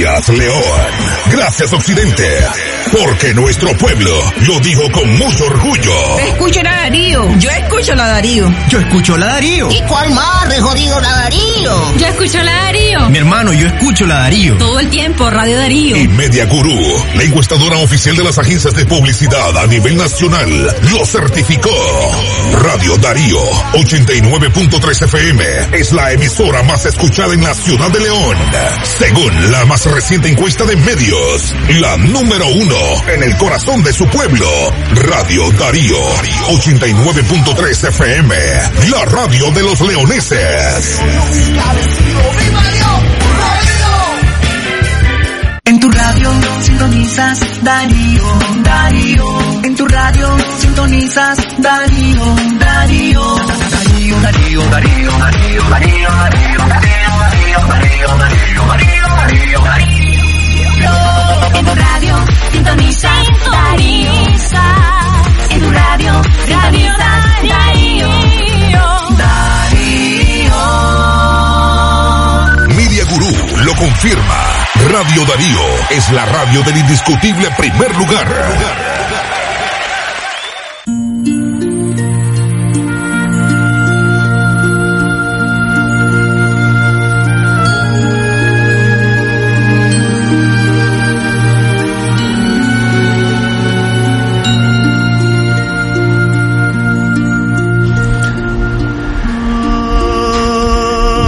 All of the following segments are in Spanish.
Gracias, León. Gracias, Occidente. Porque nuestro pueblo lo dijo con mucho orgullo. Escucho la Darío. Yo escucho la Darío. Yo escucho la Darío. ¿Y cuál más de jodido la Darío? Yo escucho la Darío. Mi hermano, yo escucho la Darío. Todo el tiempo, Radio Darío. Y Media Gurú, la encuestadora oficial de las agencias de publicidad a nivel nacional, lo certificó. Radio Darío 89.3 FM es la emisora más escuchada en la ciudad de León. Según la más reciente encuesta de medios, la número uno en el corazón de su pueblo. Radio Darío 89.3 FM, la radio de los leoneses. En tu radio sintonizas Darío, Darío. En tu radio sintonizas Darío, Darío. Darío, Darío, Darío, Darío, Darío, Darío, Darío, Darío, Darío, Darío, Darío, Darío. En tu radio sintonizas Darío. En tu radio, Radio Darío. Media Gurú lo confirma. Radio Darío es la radio del indiscutible primer lugar.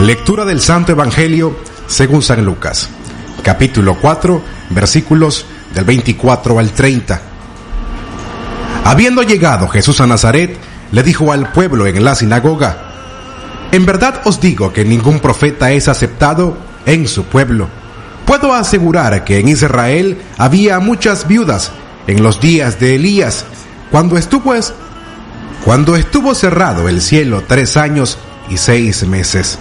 Lectura del Santo Evangelio según San Lucas, capítulo 4, versículos del 24 al 30. Habiendo llegado Jesús a Nazaret, le dijo al pueblo en la sinagoga, En verdad os digo que ningún profeta es aceptado en su pueblo. Puedo asegurar que en Israel había muchas viudas en los días de Elías, cuando estuvo, cuando estuvo cerrado el cielo tres años y seis meses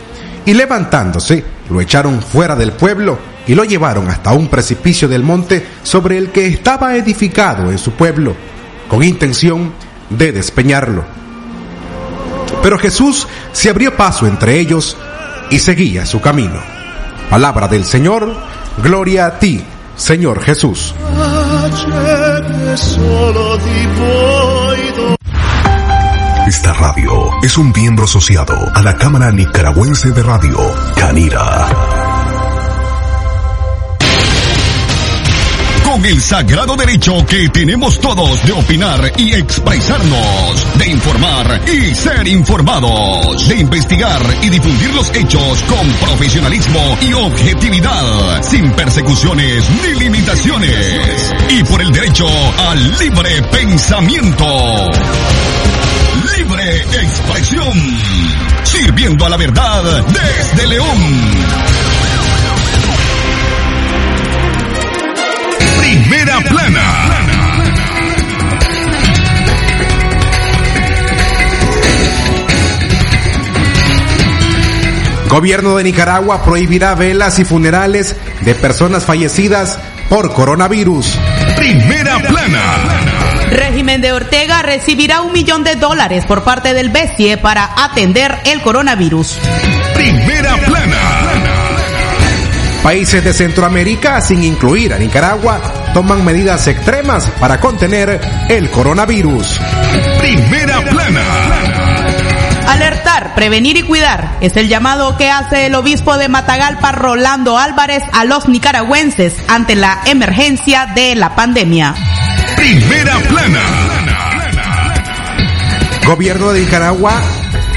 y levantándose lo echaron fuera del pueblo y lo llevaron hasta un precipicio del monte sobre el que estaba edificado en su pueblo, con intención de despeñarlo. Pero Jesús se abrió paso entre ellos y seguía su camino. Palabra del Señor, gloria a ti, Señor Jesús. Esta radio es un miembro asociado a la Cámara Nicaragüense de Radio, Canira. Con el sagrado derecho que tenemos todos de opinar y expresarnos, de informar y ser informados, de investigar y difundir los hechos con profesionalismo y objetividad, sin persecuciones ni limitaciones, y por el derecho al libre pensamiento libre expresión, sirviendo a la verdad desde León. Primera plana. Gobierno de Nicaragua prohibirá velas y funerales de personas fallecidas por coronavirus. Primera plana. Régimen de Ortega recibirá un millón de dólares por parte del BCE para atender el coronavirus. Primera plana. Países de Centroamérica, sin incluir a Nicaragua, toman medidas extremas para contener el coronavirus. Primera plana. Alertar, prevenir y cuidar es el llamado que hace el obispo de Matagalpa, Rolando Álvarez, a los nicaragüenses ante la emergencia de la pandemia. Primera plana. Gobierno de Nicaragua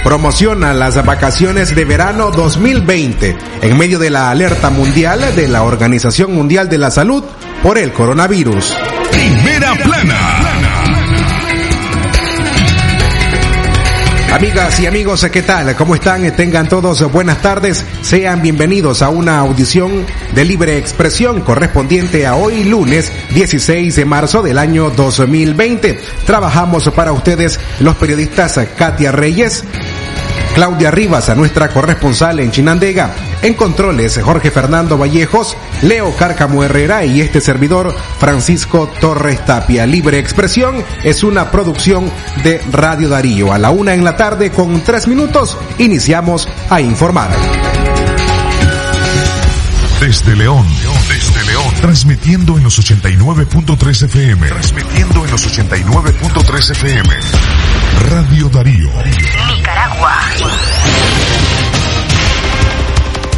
promociona las vacaciones de verano 2020 en medio de la alerta mundial de la Organización Mundial de la Salud por el coronavirus. Primera plana. Amigas y amigos, ¿qué tal? ¿Cómo están? Tengan todos buenas tardes. Sean bienvenidos a una audición de libre expresión correspondiente a hoy lunes 16 de marzo del año 2020. Trabajamos para ustedes los periodistas Katia Reyes, Claudia Rivas, a nuestra corresponsal en Chinandega. En controles, Jorge Fernando Vallejos, Leo Cárcamo Herrera y este servidor, Francisco Torres Tapia. Libre Expresión es una producción de Radio Darío. A la una en la tarde, con tres minutos, iniciamos a informar. Desde León, transmitiendo en los 89.3 FM, transmitiendo en los 89.3 FM. Radio Darío. Nicaragua.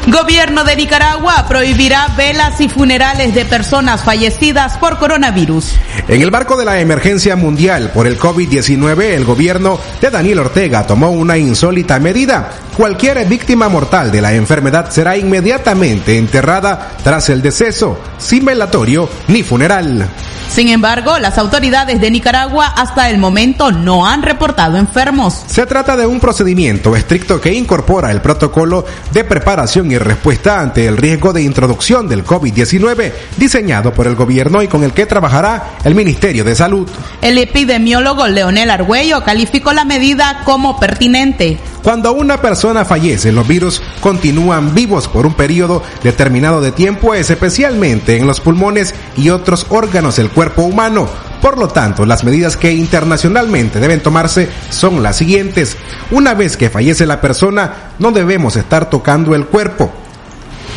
Gobierno de Nicaragua prohibirá velas y funerales de personas fallecidas por coronavirus. En el marco de la emergencia mundial por el COVID-19, el gobierno de Daniel Ortega tomó una insólita medida. Cualquier víctima mortal de la enfermedad será inmediatamente enterrada tras el deceso, sin velatorio ni funeral. Sin embargo, las autoridades de Nicaragua hasta el momento no han reportado enfermos. Se trata de un procedimiento estricto que incorpora el protocolo de preparación y respuesta ante el riesgo de introducción del COVID-19 diseñado por el gobierno y con el que trabajará el Ministerio de Salud. El epidemiólogo Leonel Argüello calificó la medida como pertinente. Cuando una persona fallece, los virus continúan vivos por un periodo determinado de tiempo, especialmente en los pulmones y otros órganos del cuerpo humano. Por lo tanto, las medidas que internacionalmente deben tomarse son las siguientes. Una vez que fallece la persona, no debemos estar tocando el cuerpo.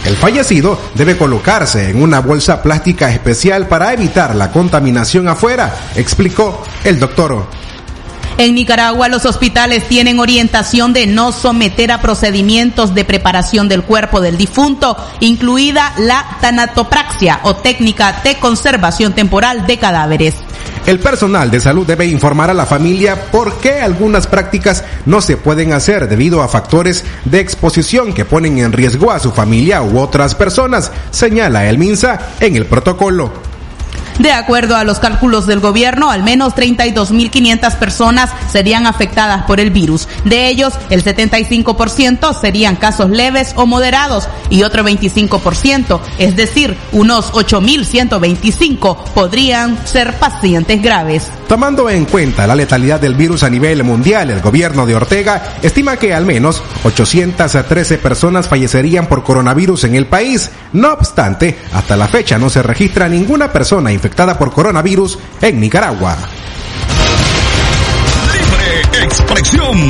El fallecido debe colocarse en una bolsa plástica especial para evitar la contaminación afuera, explicó el doctor. En Nicaragua los hospitales tienen orientación de no someter a procedimientos de preparación del cuerpo del difunto, incluida la tanatopraxia o técnica de conservación temporal de cadáveres. El personal de salud debe informar a la familia por qué algunas prácticas no se pueden hacer debido a factores de exposición que ponen en riesgo a su familia u otras personas, señala el MINSA en el protocolo. De acuerdo a los cálculos del gobierno, al menos 32.500 personas serían afectadas por el virus. De ellos, el 75% serían casos leves o moderados y otro 25%, es decir, unos 8.125 podrían ser pacientes graves. Tomando en cuenta la letalidad del virus a nivel mundial, el gobierno de Ortega estima que al menos 813 personas fallecerían por coronavirus en el país. No obstante, hasta la fecha no se registra ninguna persona infectada por coronavirus en Nicaragua. Libre expresión.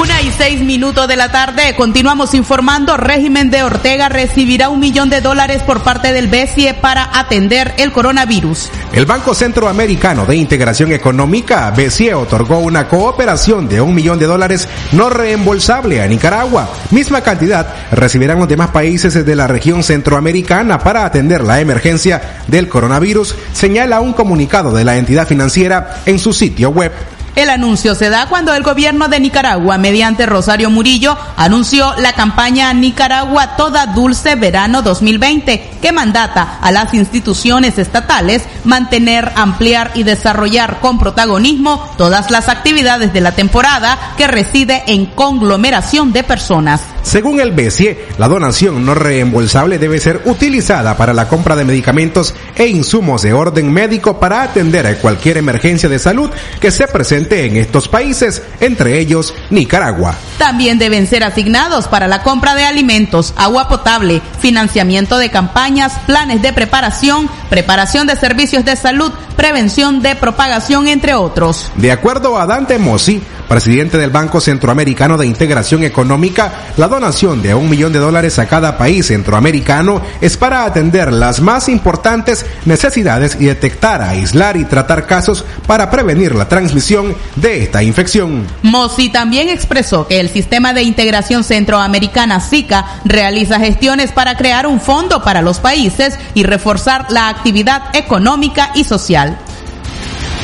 Una y seis minutos de la tarde, continuamos informando, régimen de Ortega recibirá un millón de dólares por parte del BCE para atender el coronavirus. El Banco Centroamericano de Integración Económica, BCE, otorgó una cooperación de un millón de dólares no reembolsable a Nicaragua. Misma cantidad recibirán los demás países de la región centroamericana para atender la emergencia del coronavirus, señala un comunicado de la entidad financiera en su sitio web. El anuncio se da cuando el gobierno de Nicaragua, mediante Rosario Murillo, anunció la campaña Nicaragua Toda Dulce Verano 2020, que mandata a las instituciones estatales mantener, ampliar y desarrollar con protagonismo todas las actividades de la temporada que reside en conglomeración de personas. Según el BCE, la donación no reembolsable debe ser utilizada para la compra de medicamentos e insumos de orden médico para atender a cualquier emergencia de salud que se presente en estos países, entre ellos Nicaragua. También deben ser asignados para la compra de alimentos, agua potable, financiamiento de campañas, planes de preparación, preparación de servicios de salud, prevención de propagación, entre otros. De acuerdo a Dante Mossi, presidente del Banco Centroamericano de Integración Económica, la donación de un millón de dólares a cada país centroamericano es para atender las más importantes necesidades y detectar, aislar y tratar casos para prevenir la transmisión de esta infección. Mossi también expresó que el Sistema de Integración Centroamericana SICA realiza gestiones para crear un fondo para los países y reforzar la actividad económica y social.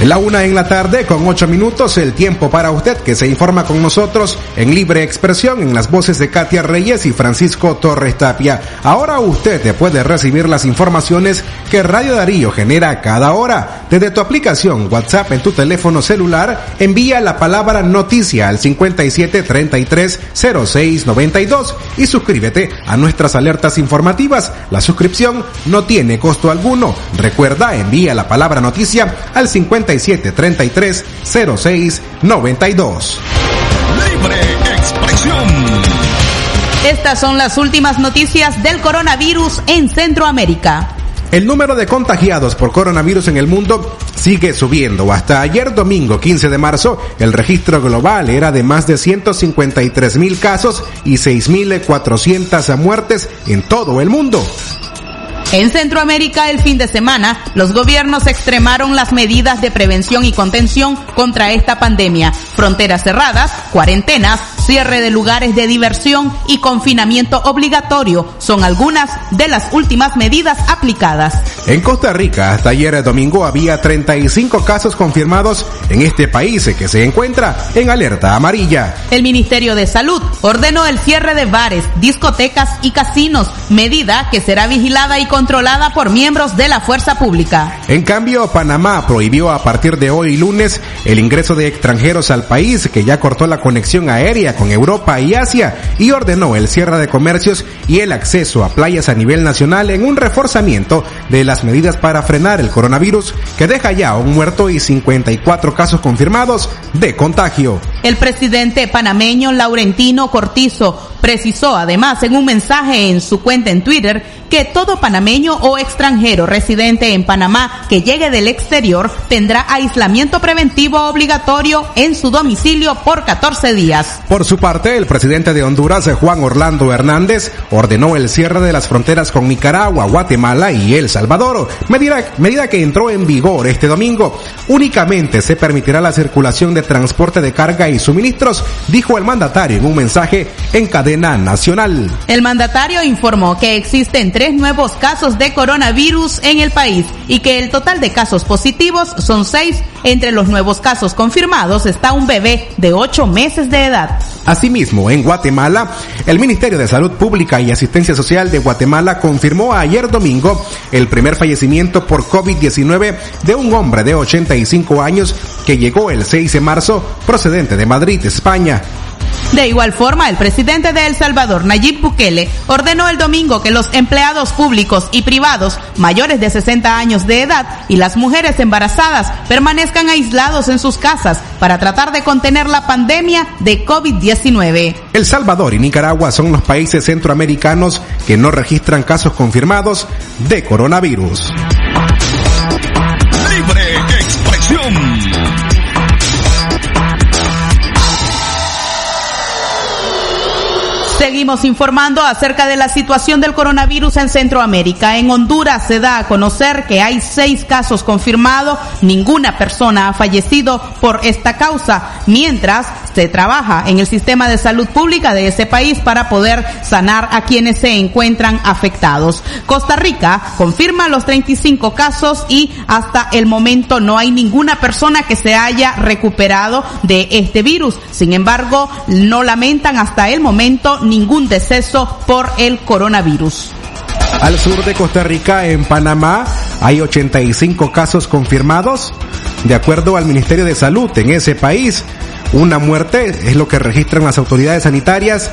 La una en la tarde con ocho minutos, el tiempo para usted que se informa con nosotros en libre expresión en las voces de Katia Reyes y Francisco Torres Tapia. Ahora usted puede recibir las informaciones que Radio Darío genera cada hora. Desde tu aplicación WhatsApp en tu teléfono celular, envía la palabra noticia al 57330692 y suscríbete a nuestras alertas informativas. La suscripción no tiene costo alguno. Recuerda, envía la palabra noticia al 57 33 06 92. Libre expresión. Estas son las últimas noticias del coronavirus en Centroamérica. El número de contagiados por coronavirus en el mundo sigue subiendo. Hasta ayer domingo 15 de marzo, el registro global era de más de 153 mil casos y 6.400 muertes en todo el mundo. En Centroamérica, el fin de semana, los gobiernos extremaron las medidas de prevención y contención contra esta pandemia. Fronteras cerradas, cuarentenas, cierre de lugares de diversión y confinamiento obligatorio son algunas de las últimas medidas aplicadas. En Costa Rica, hasta ayer domingo había 35 casos confirmados en este país que se encuentra en alerta amarilla. El Ministerio de Salud ordenó el cierre de bares, discotecas y casinos, medida que será vigilada y controlada por miembros de la fuerza pública. En cambio, Panamá prohibió a partir de hoy lunes el ingreso de extranjeros al país que ya cortó la conexión aérea con Europa y Asia y ordenó el cierre de comercios y el acceso a playas a nivel nacional en un reforzamiento de las medidas para frenar el coronavirus que deja ya un muerto y 54 casos confirmados de contagio. El presidente panameño Laurentino Cortizo precisó además en un mensaje en su cuenta en Twitter que todo panameño o extranjero residente en Panamá que llegue del exterior tendrá aislamiento preventivo obligatorio en su domicilio por 14 días. Por su parte, el presidente de Honduras, Juan Orlando Hernández, ordenó el cierre de las fronteras con Nicaragua, Guatemala y El Salvador, medida, medida que entró en vigor este domingo. Únicamente se permitirá la circulación de transporte de carga y suministros, dijo el mandatario en un mensaje en cadena nacional. El mandatario informó que existen tres nuevos casos de coronavirus en el país y que el total de casos positivos son seis. Entre los nuevos casos confirmados está un bebé de ocho meses de edad. Asimismo, en Guatemala, el Ministerio de Salud Pública y Asistencia Social de Guatemala confirmó ayer domingo el primer fallecimiento por COVID-19 de un hombre de 85 años que llegó el 6 de marzo procedente de Madrid, España. De igual forma, el presidente de El Salvador, Nayib Bukele, ordenó el domingo que los empleados públicos y privados mayores de 60 años de edad y las mujeres embarazadas permanezcan aislados en sus casas para tratar de contener la pandemia de COVID-19. El Salvador y Nicaragua son los países centroamericanos que no registran casos confirmados de coronavirus. Seguimos informando acerca de la situación del coronavirus en Centroamérica. En Honduras se da a conocer que hay seis casos confirmados. Ninguna persona ha fallecido por esta causa, mientras se trabaja en el sistema de salud pública de ese país para poder sanar a quienes se encuentran afectados. Costa Rica confirma los 35 casos y hasta el momento no hay ninguna persona que se haya recuperado de este virus. Sin embargo, no lamentan hasta el momento ningún deceso por el coronavirus. Al sur de Costa Rica, en Panamá, hay 85 casos confirmados. De acuerdo al Ministerio de Salud en ese país, una muerte es lo que registran las autoridades sanitarias.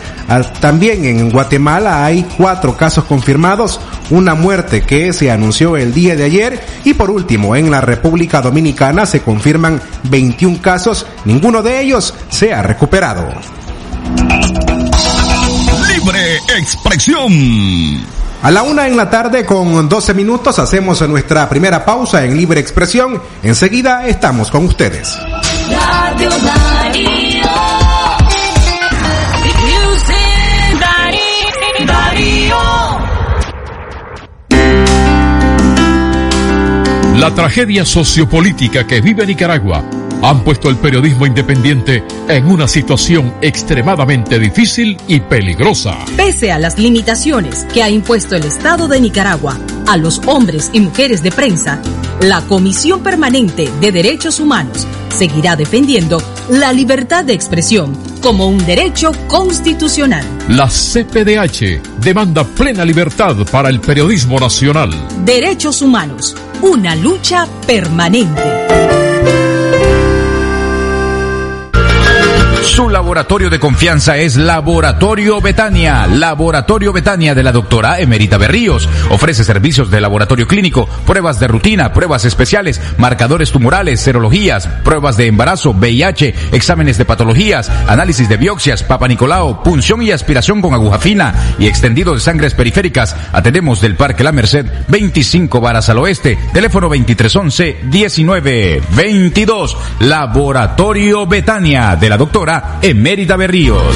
También en Guatemala hay cuatro casos confirmados, una muerte que se anunció el día de ayer. Y por último, en la República Dominicana se confirman 21 casos, ninguno de ellos se ha recuperado. Libre expresión. A la una en la tarde con 12 minutos hacemos nuestra primera pausa en Libre Expresión. Enseguida estamos con ustedes. Radio Darío. Music Darío. Darío. La tragedia sociopolítica que vive Nicaragua han puesto el periodismo independiente en una situación extremadamente difícil y peligrosa. Pese a las limitaciones que ha impuesto el Estado de Nicaragua, a los hombres y mujeres de prensa, la Comisión Permanente de Derechos Humanos seguirá defendiendo la libertad de expresión como un derecho constitucional. La CPDH demanda plena libertad para el periodismo nacional. Derechos humanos, una lucha permanente. Su laboratorio de confianza es Laboratorio Betania. Laboratorio Betania de la doctora Emerita Berríos. Ofrece servicios de laboratorio clínico, pruebas de rutina, pruebas especiales, marcadores tumorales, serologías, pruebas de embarazo, VIH, exámenes de patologías, análisis de biopsias, papa Nicolau, punción y aspiración con aguja fina y extendido de sangres periféricas. Atendemos del Parque La Merced, 25 varas al oeste. Teléfono 2311 1922. Laboratorio Betania de la doctora Emérita Berríos.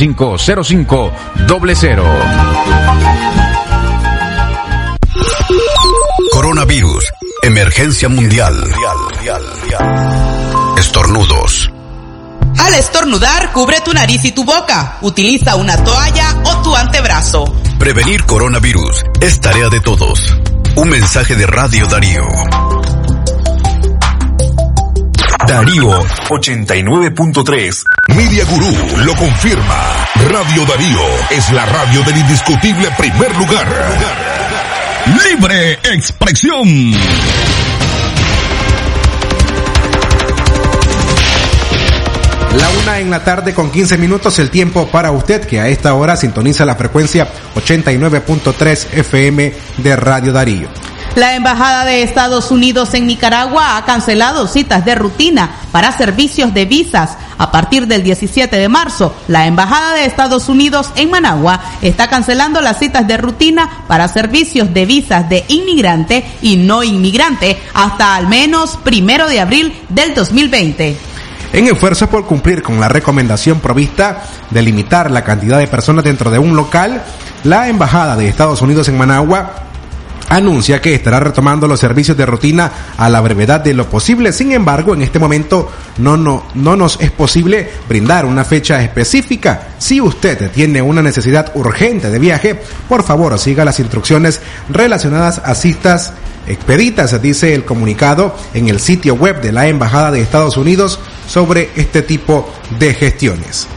05 00. Coronavirus. Emergencia mundial. Estornudos. Al estornudar, cubre tu nariz y tu boca. Utiliza una toalla o tu antebrazo. Prevenir coronavirus es tarea de todos. Un mensaje de Radio Darío. Darío 89.3. Media Gurú lo confirma. Radio Darío es la radio del indiscutible primer lugar. Libre expresión. La una en la tarde con 15 minutos el tiempo para usted que a esta hora sintoniza la frecuencia 89.3 FM de Radio Darío. La Embajada de Estados Unidos en Nicaragua ha cancelado citas de rutina para servicios de visas. A partir del 17 de marzo, la Embajada de Estados Unidos en Managua está cancelando las citas de rutina para servicios de visas de inmigrante y no inmigrante hasta al menos primero de abril del 2020 en esfuerzos por cumplir con la recomendación provista de limitar la cantidad de personas dentro de un local, la Embajada de Estados Unidos en Managua anuncia que estará retomando los servicios de rutina a la brevedad de lo posible. Sin embargo, en este momento no, no, no nos es posible brindar una fecha específica. Si usted tiene una necesidad urgente de viaje, por favor siga las instrucciones relacionadas a citas expeditas, dice el comunicado en el sitio web de la Embajada de Estados Unidos sobre este tipo de gestiones.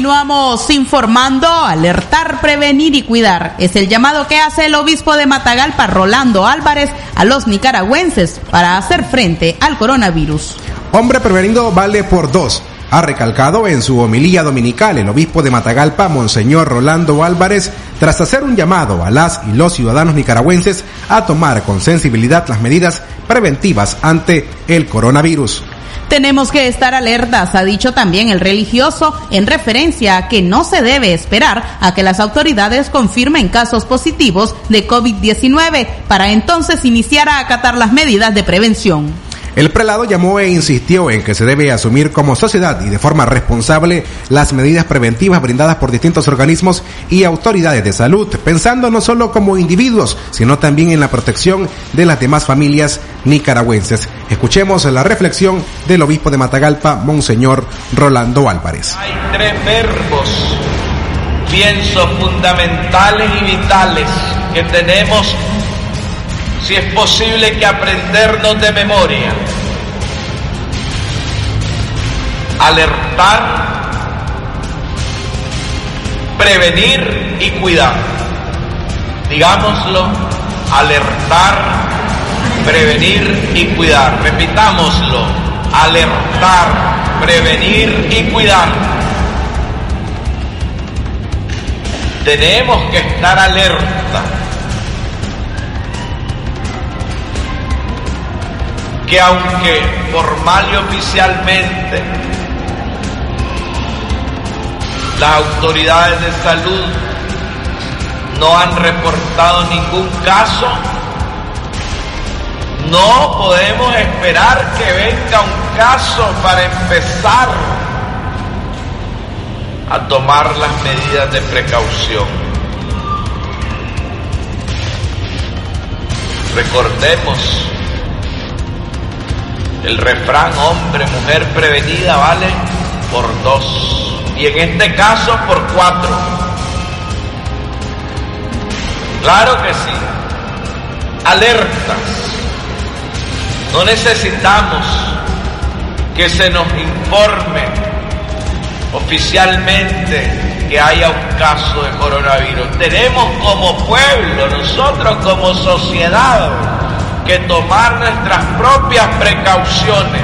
Continuamos informando, alertar, prevenir y cuidar. Es el llamado que hace el obispo de Matagalpa, Rolando Álvarez, a los nicaragüenses para hacer frente al coronavirus. Hombre prevenido vale por dos. Ha recalcado en su homilía dominical el obispo de Matagalpa, Monseñor Rolando Álvarez, tras hacer un llamado a las y los ciudadanos nicaragüenses a tomar con sensibilidad las medidas preventivas ante el coronavirus. Tenemos que estar alertas, ha dicho también el religioso, en referencia a que no se debe esperar a que las autoridades confirmen casos positivos de COVID-19 para entonces iniciar a acatar las medidas de prevención. El prelado llamó e insistió en que se debe asumir como sociedad y de forma responsable las medidas preventivas brindadas por distintos organismos y autoridades de salud, pensando no solo como individuos, sino también en la protección de las demás familias nicaragüenses. Escuchemos la reflexión del obispo de Matagalpa, Monseñor Rolando Álvarez. Hay tres verbos, pienso, fundamentales y vitales que tenemos si es posible que aprendernos de memoria, alertar, prevenir y cuidar. Digámoslo, alertar, prevenir y cuidar. Repitámoslo, alertar, prevenir y cuidar. Tenemos que estar alerta que aunque formal y oficialmente Las autoridades de salud no han reportado ningún caso. No podemos esperar que venga un caso para empezar a tomar las medidas de precaución. Recordemos el refrán hombre, mujer prevenida vale por dos y en este caso por cuatro. Claro que sí. Alertas. No necesitamos que se nos informe oficialmente que haya un caso de coronavirus. Tenemos como pueblo, nosotros como sociedad, que tomar nuestras propias precauciones.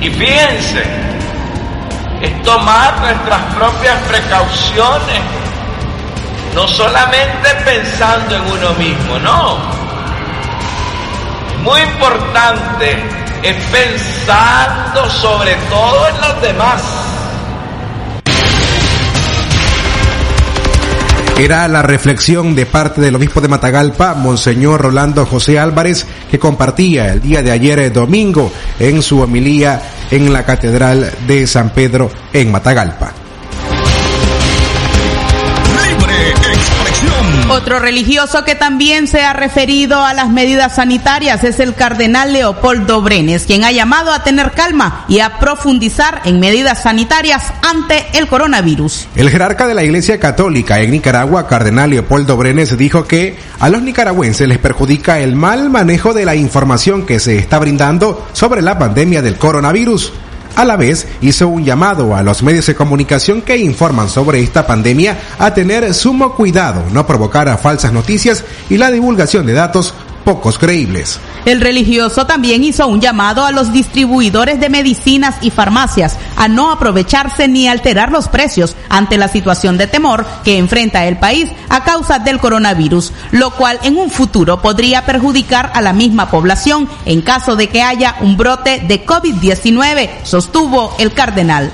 Y fíjense, es tomar nuestras propias precauciones, no solamente pensando en uno mismo, no. Muy importante es pensando sobre todo en los demás. Era la reflexión de parte del obispo de Matagalpa, Monseñor Rolando José Álvarez, que compartía el día de ayer eh, domingo en su homilía en la Catedral de San Pedro en Matagalpa. Otro religioso que también se ha referido a las medidas sanitarias es el cardenal Leopoldo Brenes, quien ha llamado a tener calma y a profundizar en medidas sanitarias ante el coronavirus. El jerarca de la Iglesia Católica en Nicaragua, cardenal Leopoldo Brenes, dijo que a los nicaragüenses les perjudica el mal manejo de la información que se está brindando sobre la pandemia del coronavirus. A la vez, hizo un llamado a los medios de comunicación que informan sobre esta pandemia a tener sumo cuidado, no provocar a falsas noticias y la divulgación de datos pocos creíbles. El religioso también hizo un llamado a los distribuidores de medicinas y farmacias a no aprovecharse ni alterar los precios ante la situación de temor que enfrenta el país a causa del coronavirus, lo cual en un futuro podría perjudicar a la misma población en caso de que haya un brote de COVID-19, sostuvo el cardenal.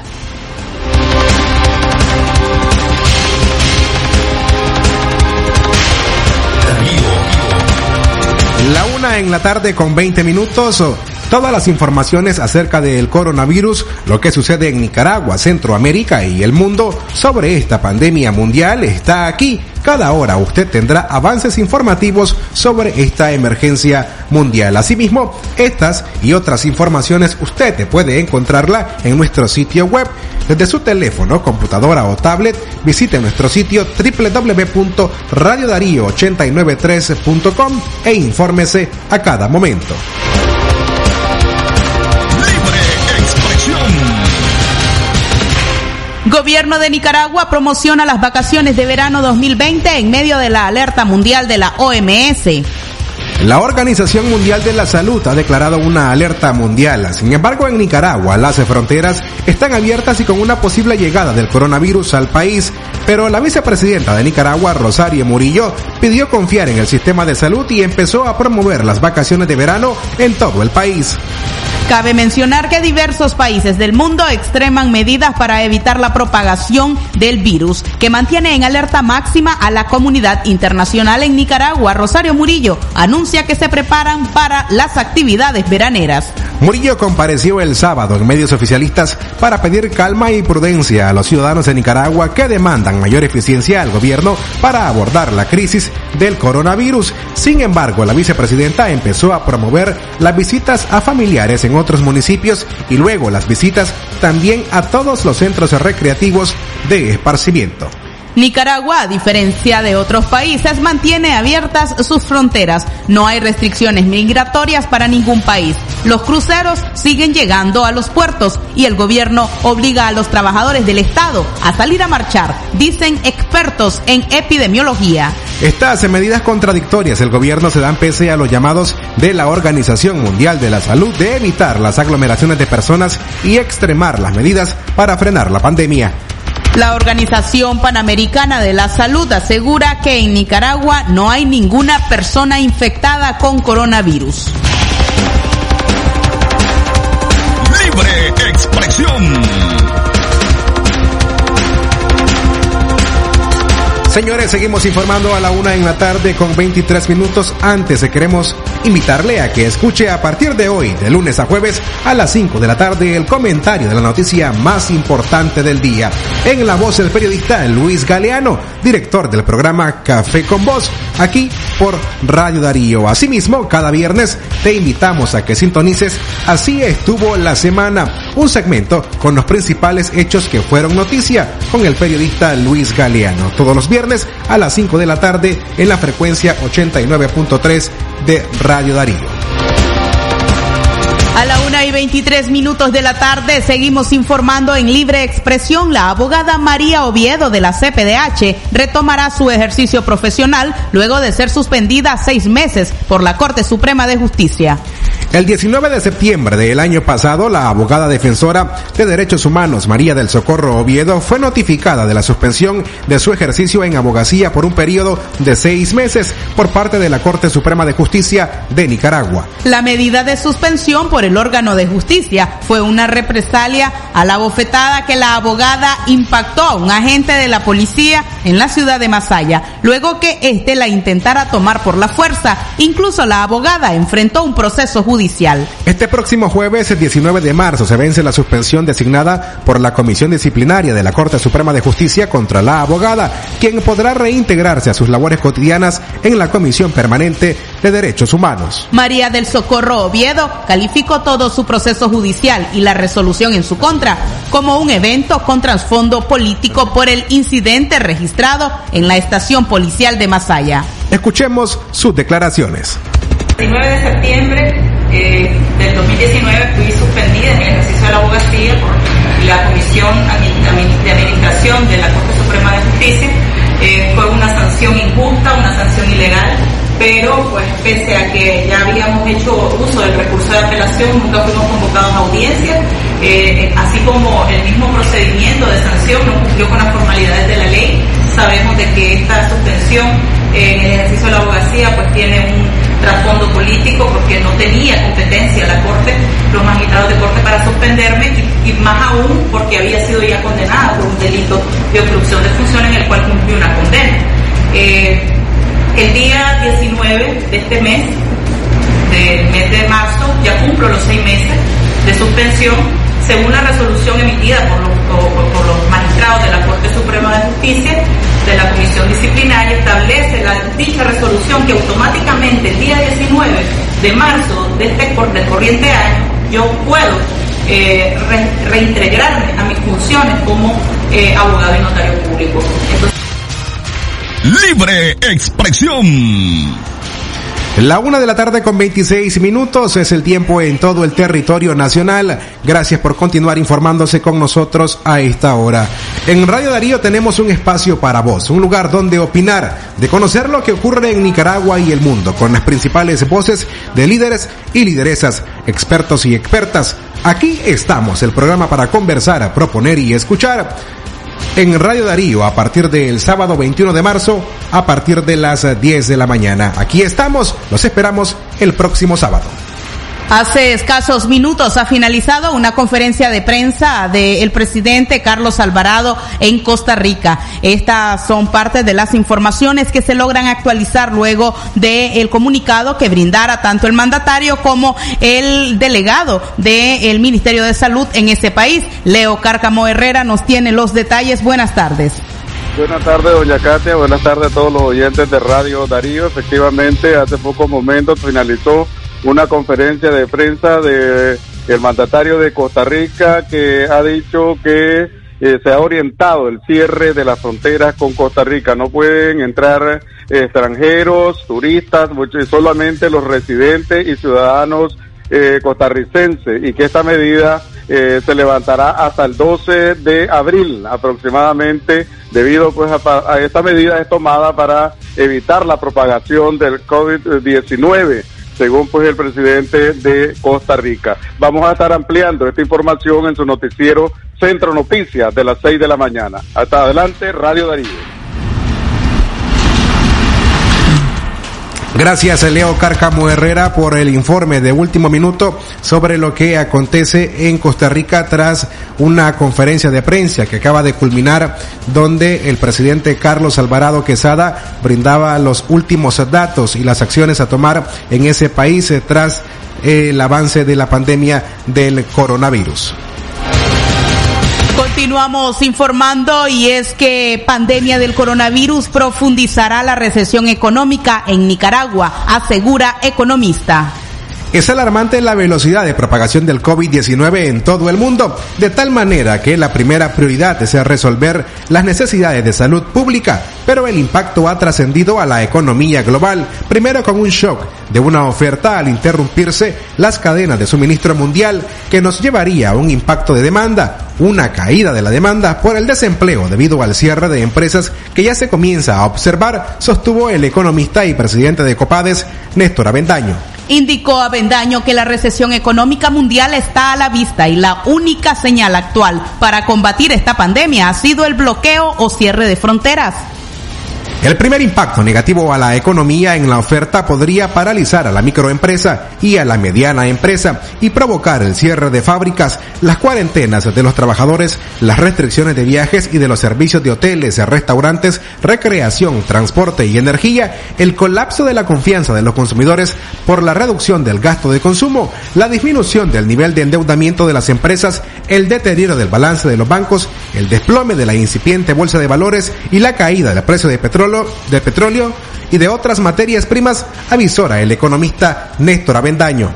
En la tarde con 20 minutos. Todas las informaciones acerca del coronavirus, lo que sucede en Nicaragua, Centroamérica y el mundo sobre esta pandemia mundial está aquí. Cada hora usted tendrá avances informativos sobre esta emergencia mundial. Asimismo, estas y otras informaciones usted puede encontrarla en nuestro sitio web. Desde su teléfono, computadora o tablet, visite nuestro sitio www.radiodarío893.com e infórmese a cada momento. Gobierno de Nicaragua promociona las vacaciones de verano 2020 en medio de la alerta mundial de la OMS. La Organización Mundial de la Salud ha declarado una alerta mundial. Sin embargo, en Nicaragua las fronteras están abiertas y con una posible llegada del coronavirus al país. Pero la vicepresidenta de Nicaragua, Rosario Murillo, pidió confiar en el sistema de salud y empezó a promover las vacaciones de verano en todo el país. Cabe mencionar que diversos países del mundo extreman medidas para evitar la propagación del virus, que mantiene en alerta máxima a la comunidad internacional en Nicaragua. Rosario Murillo anuncia que se preparan para las actividades veraneras. Murillo compareció el sábado en medios oficialistas para pedir calma y prudencia a los ciudadanos de Nicaragua que demandan mayor eficiencia al gobierno para abordar la crisis del coronavirus. Sin embargo, la vicepresidenta empezó a promover las visitas a familiares en otros municipios y luego las visitas también a todos los centros recreativos de esparcimiento. Nicaragua, a diferencia de otros países, mantiene abiertas sus fronteras. No hay restricciones migratorias para ningún país. Los cruceros siguen llegando a los puertos y el gobierno obliga a los trabajadores del Estado a salir a marchar, dicen expertos en epidemiología. Estas medidas contradictorias el gobierno se dan pese a los llamados de la Organización Mundial de la Salud de evitar las aglomeraciones de personas y extremar las medidas para frenar la pandemia. La Organización Panamericana de la Salud asegura que en Nicaragua no hay ninguna persona infectada con coronavirus. Libre expresión. Señores, seguimos informando a la una en la tarde con 23 minutos. Antes queremos invitarle a que escuche a partir de hoy, de lunes a jueves, a las 5 de la tarde, el comentario de la noticia más importante del día. En la voz del periodista Luis Galeano, director del programa Café con Voz, aquí por Radio Darío. Asimismo, cada viernes te invitamos a que sintonices Así estuvo la semana, un segmento con los principales hechos que fueron noticia con el periodista Luis Galeano. Todos los viernes a las 5 de la tarde en la frecuencia 89.3 de Radio Darío. A la una y 23 minutos de la tarde seguimos informando en libre expresión. La abogada María Oviedo de la CPDH retomará su ejercicio profesional luego de ser suspendida seis meses por la Corte Suprema de Justicia. El 19 de septiembre del año pasado, la abogada defensora de derechos humanos María del Socorro Oviedo fue notificada de la suspensión de su ejercicio en abogacía por un periodo de seis meses por parte de la Corte Suprema de Justicia de Nicaragua. La medida de suspensión por el órgano de justicia fue una represalia a la bofetada que la abogada impactó a un agente de la policía en la ciudad de Masaya, luego que éste la intentara tomar por la fuerza. Incluso la abogada enfrentó un proceso judicial. Este próximo jueves, el 19 de marzo, se vence la suspensión designada por la Comisión Disciplinaria de la Corte Suprema de Justicia contra la abogada, quien podrá reintegrarse a sus labores cotidianas en la Comisión Permanente de Derechos Humanos. María del Socorro Oviedo calificó todo su proceso judicial y la resolución en su contra como un evento con trasfondo político por el incidente registrado en la estación policial de Masaya. Escuchemos sus declaraciones. El 19 de septiembre eh, del 2019 fui suspendida en el ejercicio de la abogacía por la Comisión de Administración de la Corte Suprema de Justicia. Eh, fue una sanción injusta, una sanción ilegal pero pues pese a que ya habíamos hecho uso del recurso de apelación, nunca fuimos convocados a audiencia, eh, así como el mismo procedimiento de sanción no cumplió con las formalidades de la ley, sabemos de que esta suspensión en el ejercicio de la abogacía pues tiene un trasfondo político porque no tenía competencia la Corte, los magistrados de Corte para suspenderme y, más aún porque había sido ya condenada por un delito de obstrucción de función en el cual cumplió una condena. Eh, el día 19 de este mes, del mes de marzo, ya cumplo los seis meses de suspensión, según la resolución emitida por los, magistrados de la Corte Suprema de Justicia, de la Comisión Disciplinaria, establece la, dicha resolución que automáticamente el día 19 de marzo de este del corriente año yo puedo eh, reintegrarme a mis funciones como eh, abogado y notario público. Libre expresión. La una de la tarde con 26 minutos es el tiempo en todo el territorio nacional. Gracias por continuar informándose con nosotros a esta hora. En Radio Darío tenemos un espacio para vos, un lugar donde opinar, de conocer lo que ocurre en Nicaragua y el mundo, con las principales voces de líderes y lideresas, expertos y expertas. Aquí estamos, el programa para conversar, proponer y escuchar en Radio Darío a partir del sábado 21 de marzo a partir de las 10 de la mañana. Aquí estamos, los esperamos el próximo sábado. Hace escasos minutos ha finalizado una conferencia de prensa del presidente Carlos Alvarado en Costa Rica. Estas son parte de las informaciones que se logran actualizar luego del comunicado que brindara tanto el mandatario como el delegado del Ministerio de Salud en ese país. Leo Cárcamo Herrera nos tiene los detalles. Buenas tardes. Buenas tardes, doña Katia. Buenas tardes a todos los oyentes de Radio Darío. Efectivamente, hace pocos momentos finalizó una conferencia de prensa de el mandatario de Costa Rica que ha dicho que eh, se ha orientado el cierre de las fronteras con Costa Rica. No pueden entrar extranjeros, turistas, solamente los residentes y ciudadanos eh, costarricenses y que esta medida eh, se levantará hasta el 12 de abril aproximadamente debido pues a, a esta medida es tomada para evitar la propagación del COVID-19 según pues el presidente de Costa Rica. Vamos a estar ampliando esta información en su noticiero Centro Noticias de las 6 de la mañana. Hasta adelante, Radio Darío. Gracias Leo Cárcamo Herrera por el informe de último minuto sobre lo que acontece en Costa Rica tras una conferencia de prensa que acaba de culminar donde el presidente Carlos Alvarado Quesada brindaba los últimos datos y las acciones a tomar en ese país tras el avance de la pandemia del coronavirus. Continuamos informando y es que pandemia del coronavirus profundizará la recesión económica en Nicaragua, asegura economista. Es alarmante la velocidad de propagación del COVID-19 en todo el mundo, de tal manera que la primera prioridad es resolver las necesidades de salud pública, pero el impacto ha trascendido a la economía global, primero con un shock de una oferta al interrumpirse las cadenas de suministro mundial que nos llevaría a un impacto de demanda, una caída de la demanda por el desempleo debido al cierre de empresas que ya se comienza a observar, sostuvo el economista y presidente de Copades, Néstor Avendaño. Indicó Avendaño que la recesión económica mundial está a la vista y la única señal actual para combatir esta pandemia ha sido el bloqueo o cierre de fronteras. El primer impacto negativo a la economía en la oferta podría paralizar a la microempresa y a la mediana empresa y provocar el cierre de fábricas, las cuarentenas de los trabajadores, las restricciones de viajes y de los servicios de hoteles, restaurantes, recreación, transporte y energía, el colapso de la confianza de los consumidores por la reducción del gasto de consumo, la disminución del nivel de endeudamiento de las empresas, el deterioro del balance de los bancos, el desplome de la incipiente bolsa de valores y la caída del precio de petróleo de petróleo y de otras materias primas, avisora el economista Néstor Avendaño.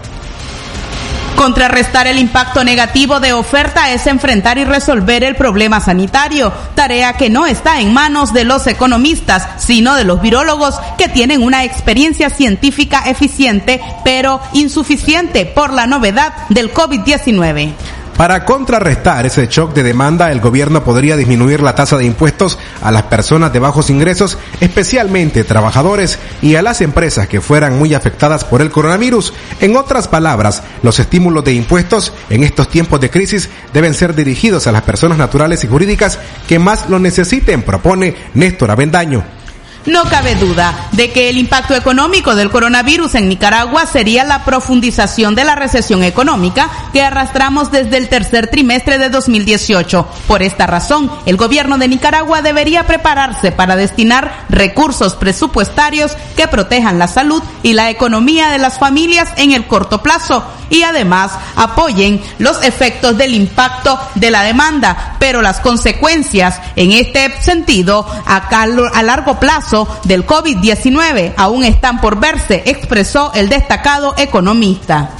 Contrarrestar el impacto negativo de oferta es enfrentar y resolver el problema sanitario, tarea que no está en manos de los economistas, sino de los virólogos que tienen una experiencia científica eficiente, pero insuficiente por la novedad del COVID-19. Para contrarrestar ese shock de demanda, el gobierno podría disminuir la tasa de impuestos a las personas de bajos ingresos, especialmente trabajadores, y a las empresas que fueran muy afectadas por el coronavirus. En otras palabras, los estímulos de impuestos en estos tiempos de crisis deben ser dirigidos a las personas naturales y jurídicas que más lo necesiten, propone Néstor Avendaño. No cabe duda de que el impacto económico del coronavirus en Nicaragua sería la profundización de la recesión económica que arrastramos desde el tercer trimestre de 2018. Por esta razón, el gobierno de Nicaragua debería prepararse para destinar recursos presupuestarios que protejan la salud y la economía de las familias en el corto plazo y además apoyen los efectos del impacto de la demanda, pero las consecuencias en este sentido a, largo plazo del COVID-19 aún están por verse, expresó el destacado economista.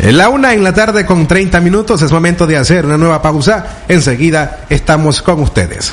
La una en la tarde con 30 minutos es momento de hacer una nueva pausa. Enseguida estamos con ustedes.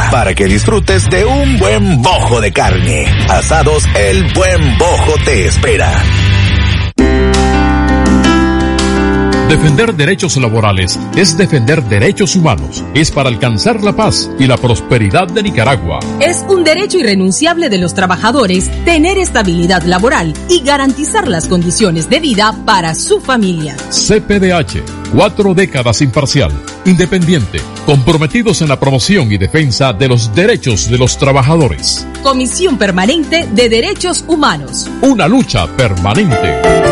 para que disfrutes de un buen bojo de carne. Asados El Buen Bojo te espera. Defender derechos laborales es defender derechos humanos. Es para alcanzar la paz y la prosperidad de Nicaragua. Es un derecho irrenunciable de los trabajadores tener estabilidad laboral y garantizar las condiciones de vida para su familia. CPDH, cuatro décadas imparcial, independiente, comprometidos en la promoción y defensa de los derechos de los trabajadores. Comisión Permanente de Derechos Humanos. Una lucha permanente.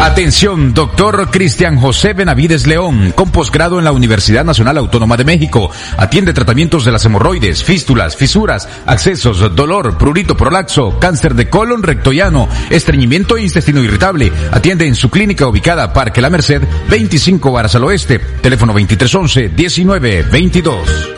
Atención, doctor Cristian José Benavides León, con posgrado en la Universidad Nacional Autónoma de México. Atiende tratamientos de las hemorroides, fístulas, fisuras, accesos, dolor, prurito prolaxo, cáncer de colon rectoyano, estreñimiento e intestino irritable. Atiende en su clínica ubicada Parque La Merced, 25 Varas al Oeste. Teléfono 2311 1922.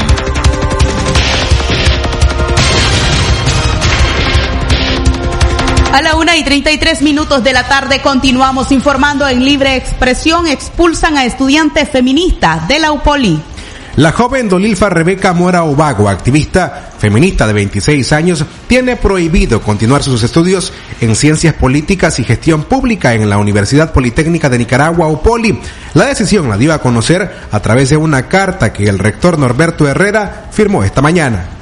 A la una y 33 minutos de la tarde continuamos informando en libre expresión. Expulsan a estudiantes feministas de la UPOLI. La joven Dolilfa Rebeca Mora Ovago, activista feminista de 26 años, tiene prohibido continuar sus estudios en ciencias políticas y gestión pública en la Universidad Politécnica de Nicaragua, UPOLI. La decisión la dio a conocer a través de una carta que el rector Norberto Herrera firmó esta mañana.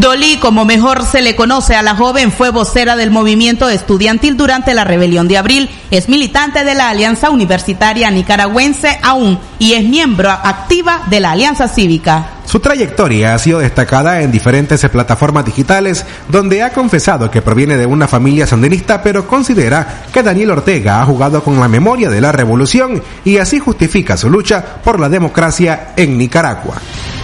Dolly, como mejor se le conoce a la joven, fue vocera del movimiento estudiantil durante la rebelión de abril. Es militante de la Alianza Universitaria Nicaragüense aún y es miembro activa de la Alianza Cívica. Su trayectoria ha sido destacada en diferentes plataformas digitales, donde ha confesado que proviene de una familia sandinista, pero considera que Daniel Ortega ha jugado con la memoria de la revolución y así justifica su lucha por la democracia en Nicaragua.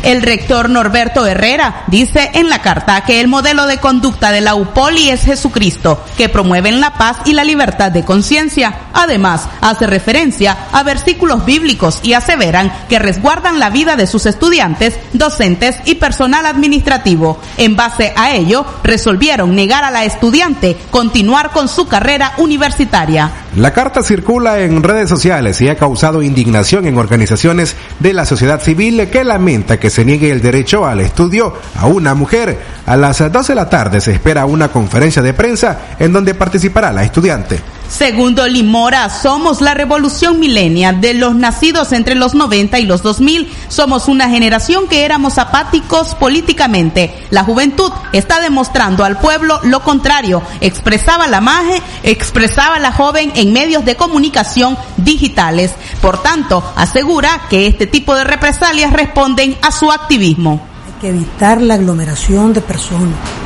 El rector Norberto Herrera dice en la carta que el modelo de conducta de la UPOLI es Jesucristo, que promueven la paz y la libertad de conciencia. Además, hace referencia a versículos bíblicos y aseveran que resguardan la vida de sus estudiantes, docentes y personal administrativo. En base a ello, resolvieron negar a la estudiante continuar con su carrera universitaria. La carta circula en redes sociales y ha causado indignación en organizaciones de la sociedad civil que lamenta que se niegue el derecho al estudio a una mujer. A las 12 de la tarde se espera una conferencia de prensa en donde participará la estudiante. Segundo Limora, somos la revolución milenia de los nacidos entre los 90 y los 2000. Somos una generación que éramos apáticos políticamente. La juventud está demostrando al pueblo lo contrario. Expresaba la maje, expresaba la joven en medios de comunicación digitales. Por tanto, asegura que este tipo de represalias responden a su activismo. Hay que evitar la aglomeración de personas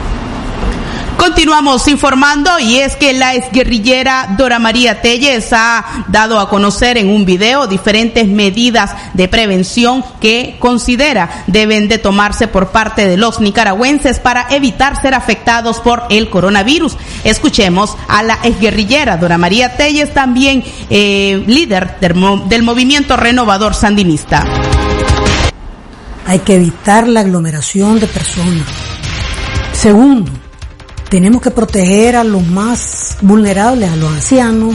Continuamos informando y es que la exguerrillera Dora María Telles ha dado a conocer en un video diferentes medidas de prevención que considera deben de tomarse por parte de los nicaragüenses para evitar ser afectados por el coronavirus. Escuchemos a la exguerrillera Dora María Telles, también eh, líder del, del movimiento renovador sandinista. Hay que evitar la aglomeración de personas. Segundo, tenemos que proteger a los más vulnerables, a los ancianos,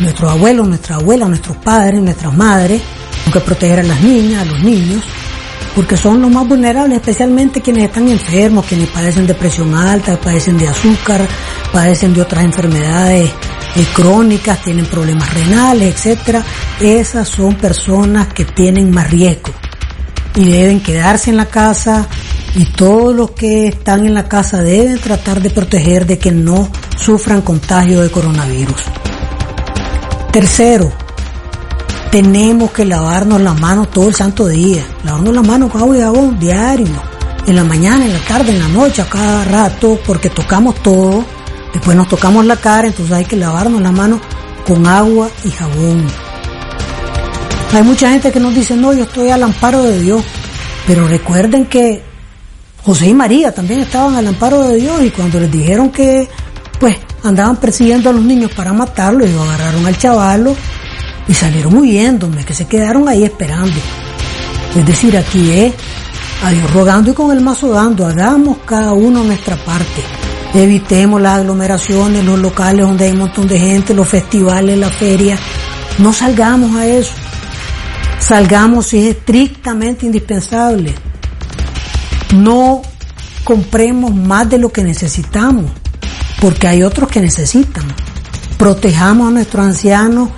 nuestros abuelos, nuestras abuelas, nuestros padres, nuestras madres. Tenemos que proteger a las niñas, a los niños, porque son los más vulnerables, especialmente quienes están enfermos, quienes padecen de presión alta, padecen de azúcar, padecen de otras enfermedades eh, crónicas, tienen problemas renales, etcétera. Esas son personas que tienen más riesgo y deben quedarse en la casa y todos los que están en la casa deben tratar de proteger de que no sufran contagio de coronavirus. Tercero, tenemos que lavarnos las manos todo el santo día, lavarnos las manos con agua y jabón diario, en la mañana, en la tarde, en la noche, a cada rato, porque tocamos todo, después nos tocamos la cara, entonces hay que lavarnos las manos con agua y jabón. Hay mucha gente que nos dice, no, yo estoy al amparo de Dios, pero recuerden que José y María también estaban al amparo de Dios y cuando les dijeron que pues andaban persiguiendo a los niños para matarlos, ellos agarraron al chavalo y salieron huyéndome, que se quedaron ahí esperando. Es decir, aquí es a Dios rogando y con el mazo dando, hagamos cada uno nuestra parte. Evitemos las aglomeraciones, los locales donde hay un montón de gente, los festivales, las ferias. No salgamos a eso. Salgamos si es estrictamente indispensable. No compremos más de lo que necesitamos, porque hay otros que necesitan. Protejamos a nuestros ancianos,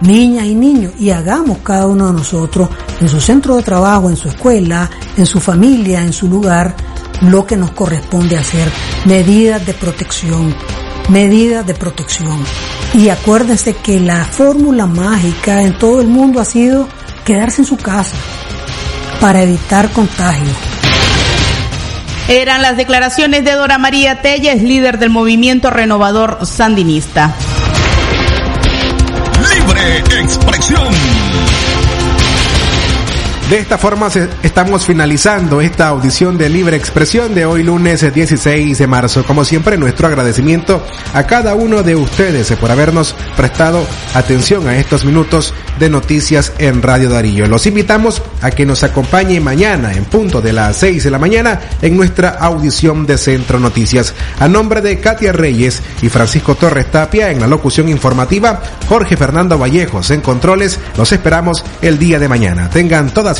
niñas y niños, y hagamos cada uno de nosotros en su centro de trabajo, en su escuela, en su familia, en su lugar, lo que nos corresponde hacer. Medidas de protección, medidas de protección. Y acuérdense que la fórmula mágica en todo el mundo ha sido quedarse en su casa para evitar contagio. Eran las declaraciones de Dora María Telles, líder del movimiento renovador sandinista. Libre expresión. De esta forma estamos finalizando esta audición de libre expresión de hoy lunes 16 de marzo. Como siempre, nuestro agradecimiento a cada uno de ustedes por habernos prestado atención a estos minutos de noticias en Radio Darío. Los invitamos a que nos acompañe mañana en punto de las 6 de la mañana en nuestra audición de Centro Noticias. A nombre de Katia Reyes y Francisco Torres Tapia en la locución informativa, Jorge Fernando Vallejos en controles, los esperamos el día de mañana. Tengan todas